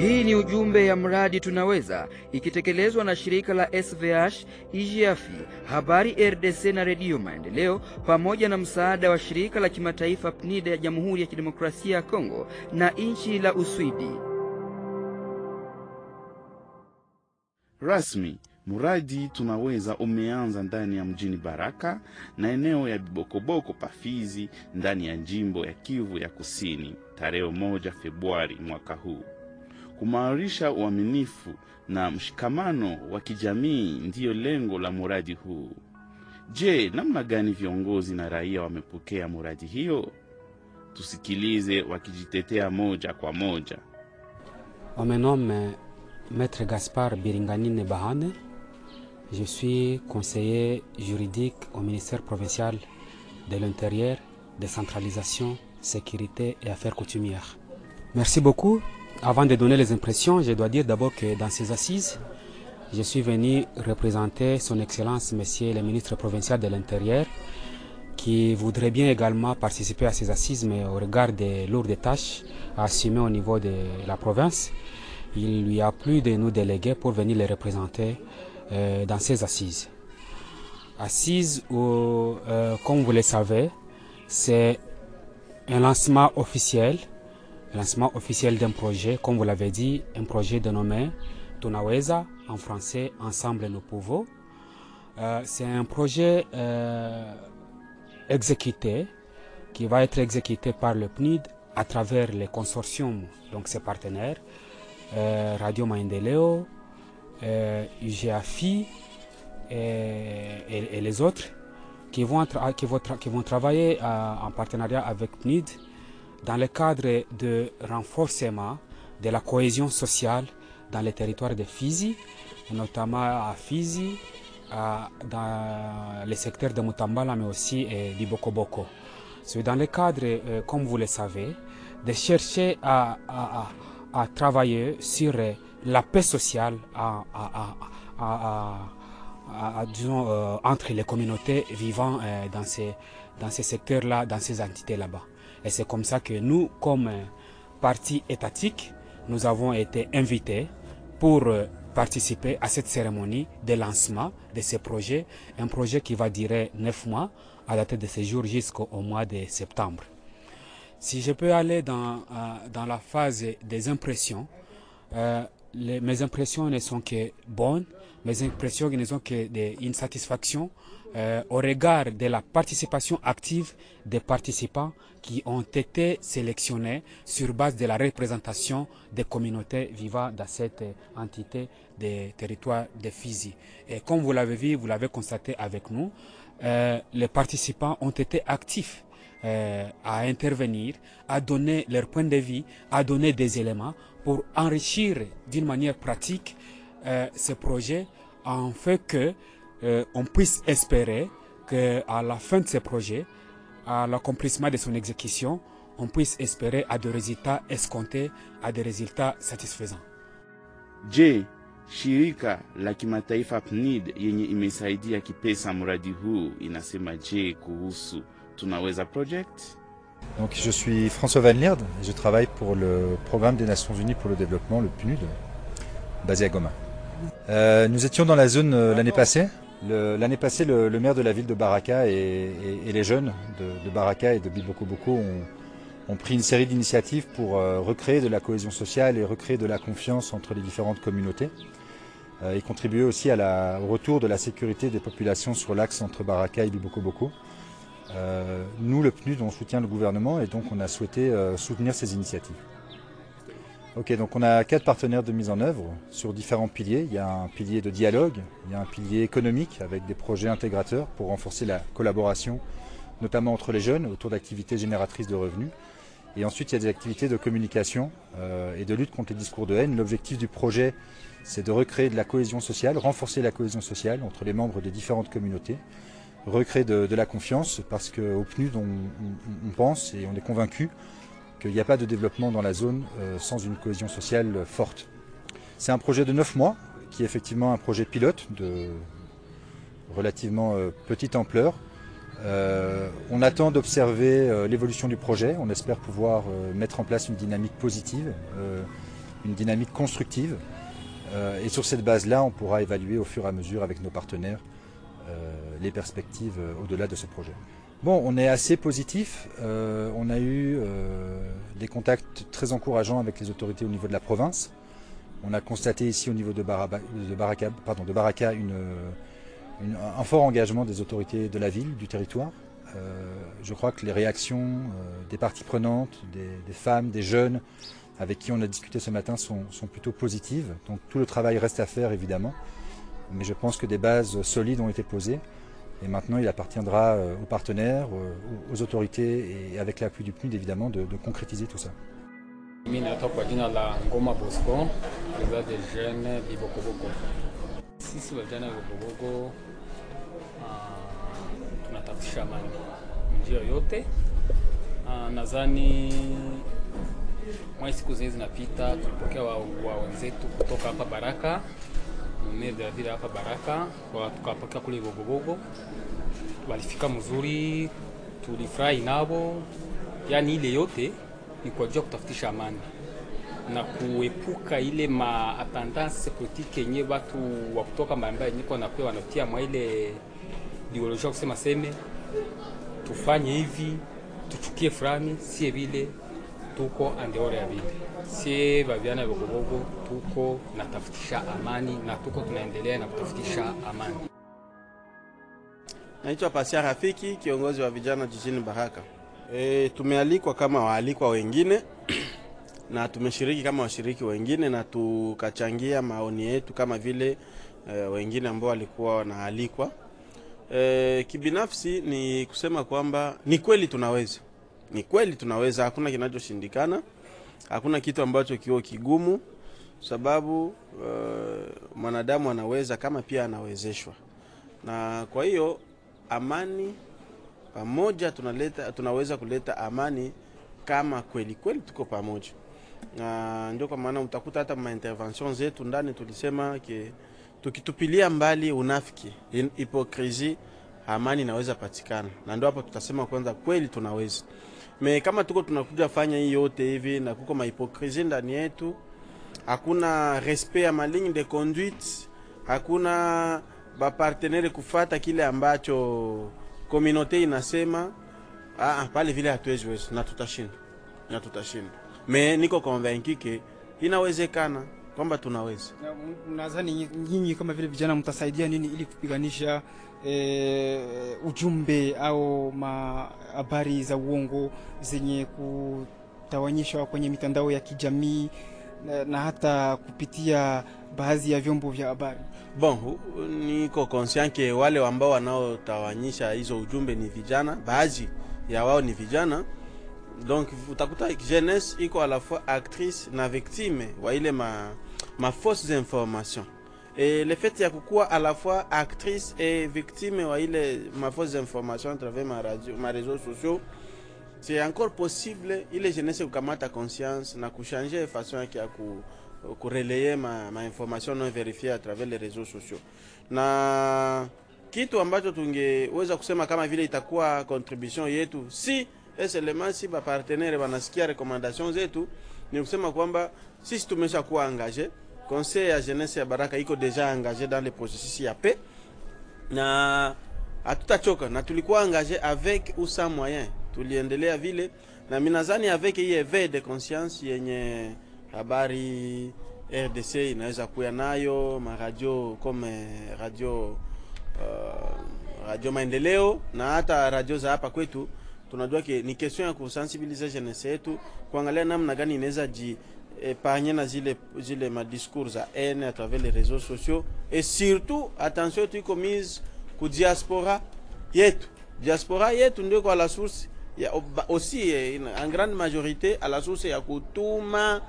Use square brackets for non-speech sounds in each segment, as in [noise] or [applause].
Hii ni ujumbe ya mradi Tunaweza ikitekelezwa na shirika la SVH, Ijiafi, Habari RDC na Redio Maendeleo pamoja na msaada wa shirika la kimataifa PNIDA ya Jamhuri ya Kidemokrasia ya Kongo na nchi la Uswidi. Rasmi, mradi Tunaweza umeanza ndani ya mjini Baraka na eneo ya Bibokoboko Pafizi ndani ya jimbo ya Kivu ya Kusini tarehe moja Februari mwaka huu. Kumarisha uaminifu na. Je, viongozi Maître Gaspard Biringanine Bahane. Je suis conseiller juridique au ministère provincial de l'Intérieur, décentralisation, sécurité et affaires coutumières. Merci beaucoup. Avant de donner les impressions, je dois dire d'abord que dans ces assises, je suis venu représenter Son Excellence Monsieur le ministre provincial de l'Intérieur, qui voudrait bien également participer à ces assises, mais au regard des lourdes tâches à assumer au niveau de la province, il lui a plu de nous déléguer pour venir les représenter euh, dans ces assises. Assises où, euh, comme vous le savez, c'est un lancement officiel, lancement officiel d'un projet, comme vous l'avez dit, un projet dénommé Tunaweza, en français Ensemble nous pouvons. Euh, c'est un projet exécuté, qui va être exécuté par le PNID à travers les consortiums, donc ses partenaires, euh, Radio Maendeleo, euh, UGAFI et, les autres qui vont, qui vont, qui vont travailler euh, en partenariat avec PNID dans le cadre de renforcement de la cohésion sociale dans les territoires de Fizi, notamment à Fizi, dans les secteurs de Mutambala, mais aussi et du Bokoboko. C'est dans le cadre, comme vous le savez, de chercher à, travailler sur la paix sociale euh, entre les communautés vivant dans ces, dans ces secteurs-là, dans ces entités là-bas. Et c'est comme ça que nous, comme euh, parti étatique, nous avons été invités pour participer à cette cérémonie de lancement de ce projet, un projet qui va durer neuf mois à dater de ce jour jusqu'au mois de septembre. Si je peux aller dans, euh, dans la phase des impressions, euh, mes impressions ne sont que bonnes, mes impressions ne sont que une satisfaction euh, au regard de la participation active des participants qui ont été sélectionnés sur base de la représentation des communautés vivant dans cette entité des territoires de Fizi. Et comme vous l'avez vu, vous l'avez constaté avec nous, euh, les participants ont été actifs euh, à intervenir, à donner leur point de vue, à donner des éléments pour enrichir d'une manière pratique euh, ce projet en fait que on puisse espérer qu'à la fin de ce projet, à l'accomplissement de son exécution, on puisse espérer à des résultats escomptés, à des résultats satisfaisants. Je, shirika la kimataifa PNID yenye imesaidia kipesa mradi huu inasema je kuhusu Tunaweza Project? Donc, je suis François Van Lierde et je travaille pour le Programme des Nations Unies pour le développement, le PNUD, basé à Goma. Euh, nous étions dans la zone euh, l'année passée. L'année passée, le, maire de la ville de Baraka et, les jeunes de, Baraka et de Bilboko Boko ont, ont pris une série d'initiatives pour euh, recréer de la cohésion sociale et recréer de la confiance entre les différentes communautés et contribuer aussi au retour de la sécurité des populations sur l'axe entre Baraka et Bilboko Boko. Euh, nous, le PNUD, on soutient le gouvernement et donc on a souhaité soutenir ces initiatives. Ok, donc on a quatre partenaires de mise en œuvre sur différents piliers. Il y a un pilier de dialogue, il y a un pilier économique avec des projets intégrateurs pour renforcer la collaboration, notamment entre les jeunes, autour d'activités génératrices de revenus. Et ensuite, il y a des activités de communication euh, et de lutte contre les discours de haine. L'objectif du projet, c'est de recréer de la cohésion sociale, renforcer la cohésion sociale entre les membres des différentes communautés, recréer de, la confiance parce qu'au PNUD, on, on, pense et on est convaincu qu'il n'y a pas de développement dans la zone euh, sans une cohésion sociale forte. C'est un projet de 9 mois qui est effectivement un projet pilote de relativement euh, petite ampleur. Euh, on attend d'observer l'évolution du projet, on espère pouvoir mettre en place une dynamique positive une dynamique constructive. Et sur cette base-là, on pourra évaluer au fur et à mesure avec nos partenaires les perspectives au-delà de ce projet. Bon, on est assez positif. Euh, on a eu euh, des contacts très encourageants avec les autorités au niveau de la province. On a constaté ici au niveau de, Baraka, une, un fort engagement des autorités de la ville, du territoire. Euh, je crois que les réactions euh, des parties prenantes, des, femmes, des jeunes avec qui on a discuté ce matin sont, plutôt positives. Donc tout le travail reste à faire évidemment, mais je pense que des bases solides ont été posées. Et maintenant, il appartiendra euh, aux partenaires, aux, autorités et avec l'appui du PNUD évidemment de, concrétiser tout ça. Mede vile hapa Baraka, tukapokea kule Gogogogo, walifika mzuri, tulifurahi nabo. Yani ile yote ni kwa ajili ya kutafutisha amani na kuepuka ile maatendance politike yenye watu wa kutoka mbalimbali yenye kwa nakuwa wanatia mwa ile ideolojia kusema seme tufanye hivi tuchukie fulani, sie vile tuko andeore ya vita. sie baviana Bogobogo tuko natafutisha amani na tuko tunaendelea na kutafutisha amani. Naitwa Pasia Rafiki, kiongozi wa vijana jijini Baraka. E, tumealikwa kama waalikwa wengine [clears throat] na tumeshiriki kama washiriki wengine na tukachangia maoni yetu kama vile e, wengine ambao walikuwa wanaalikwa. E, kibinafsi ni kusema kwamba ni kweli tunaweza, ni kweli tunaweza, hakuna kinachoshindikana, hakuna kitu ambacho kio kigumu, sababu uh, mwanadamu anaweza kama pia anawezeshwa, na kwa hiyo amani pamoja tunaleta, tunaweza kuleta amani kama kweli kweli tuko pamoja, na ndio kwa maana utakuta hata ma intervention zetu ndani tulisema ke tukitupilia mbali unafiki, hipokrisi, amani inaweza patikana, na ndio hapo tutasema kwanza kweli tunaweza me kama tuko tunakuja fanya hii yote hivi na kuko mahipokrisi ndani yetu, hakuna respect ya maligne de conduite, hakuna bapartenere kufata kile ambacho komunote inasema ah, pale vile hatuwezi weza na tutashinda na tutashinda. Me niko convaincu ke inawezekana kwamba tunaweza. Nadhani nyinyi kama vile vijana mtasaidia nini ili kupiganisha e, ujumbe au habari za uongo zenye kutawanyishwa kwenye mitandao ya kijamii na, na hata kupitia baadhi ya vyombo vya habari? Bon, niko conscient ke wale ambao wanaotawanyisha hizo ujumbe ni vijana, baadhi ya wao ni vijana donc utakuta jeunesse iko à la fois actrice na victime wa ile ma, ma fausses informations et le fait ya kukuwa à la fois actrice et victime wa ile ma fausses informations à travers ma radio ma réseaux sociaux c'est encore possible ile jeunesse kukamata conscience na kuchanger façon yake ya ku kureleye ma, ma information non verifiée à travers les réseaux sociaux na kitu ambacho tungeweza kusema kama vile itakuwa contribution yetu si eselema si bapartenere banasikia recommandation zetu, ni kusema kwamba sisi tumesha kuwa engage. Conseil ya jeunesse ya Baraka iko deja engage dans le processus ya paix. Na hatutachoka, na tulikuwa engage avec ou sans moyen, tuliendelea vile, na minazani avec hii éveil de conscience yenye habari RDC inaweza kuya nayo maradio kome radio uh, radio Maendeleo na hata radio za hapa kwetu. Tunajua ke ni question ya kusensibiliser jeunesse yetu kuangalia namna gani inaweza ji epanye na zile zile madiscours za haine à travers les réseaux sociaux. Et surtout attention yetu iko mise ku diaspora yetu. Diaspora yetu ndio kwa la source aussi en grande majorité à la source ya kutuma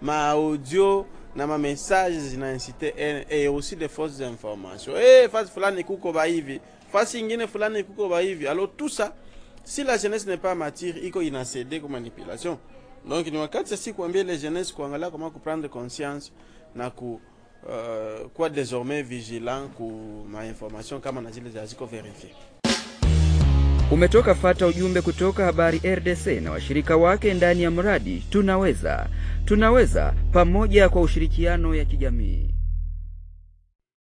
ma audio na ma message zinaincite haine et aussi des fausses informations. Eh fasi fulani kuko ba hivi fasi ingine fulani kuko ba hivi. Alors tout ça si la jeunesse n'est pas mature iko inacede kwa manipulation donc ni wakati sasi kuambia les jeunesse kuangalia comment kuprendre conscience na ku uh, kuwa désormais vigilant ku ma information kama na zile ziko verifie Umetoka fata ujumbe kutoka Habari RDC na washirika wake ndani ya mradi Tunaweza. tunaweza pamoja kwa ushirikiano ya kijamii.